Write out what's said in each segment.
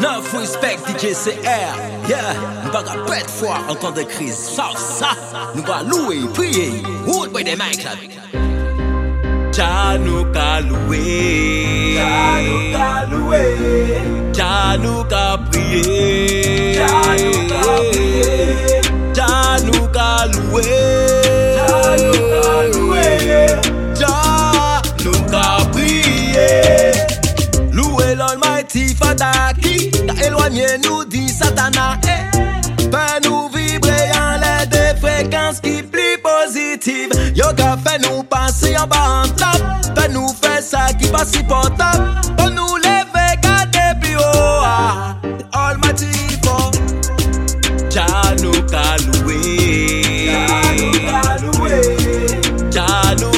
Neuf respect DJ C-AIR Yeah, nou pa ka pet fwa an tan de kriz Sa sa, nou pa louwe, priye Woodboy de mic la Ja nou ka louwe Ja nou ka louwe Ja nou ka priye Ja nou ka priye Ja nou ka louwe l'Almighty Fataki Ta éloigné nous dit Satana eh. Fais nous vibrer en l'air des fréquences qui plus positives. Yo ka fait nous passer en bas en top. Fais nous faire ça qui pas si portable. Pour nous lever garder plus haut. Ah. Almighty for Ja nou ka louwe Ja nou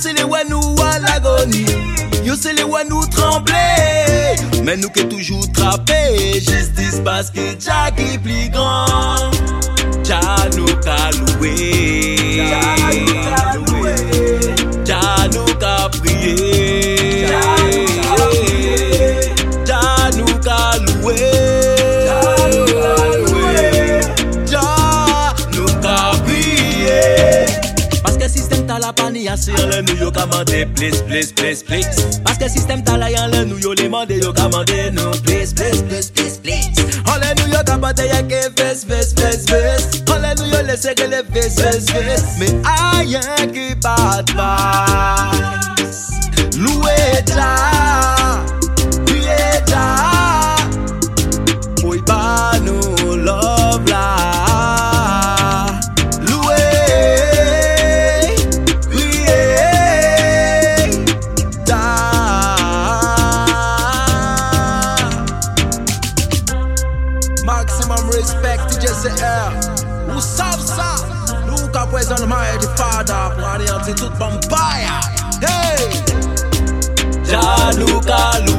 c'est les wanou à l'agonie. Yo, c'est les wanou tremblés. Mais nous qui toujours trappés. Justice parce que Jack est plus grand. Jack nous la pani ase yon le nou yo ka mande Please, please, please, please Paske sistem ta la yon le nou yo le mande Yo ka mande nou please, please, please, please, please Ole nou yo ka bate ya ke ves, ves, ves, ves Ole nou yo lese ke le ves, ves, ves Me ayen ki bad vibes Louwe ja Priye Maximum respect DJ C-AIR Ou sav sa Nou ka prezon Almighty Father. Pou aneyanti tout vampire Hey! Ja nou ka louwe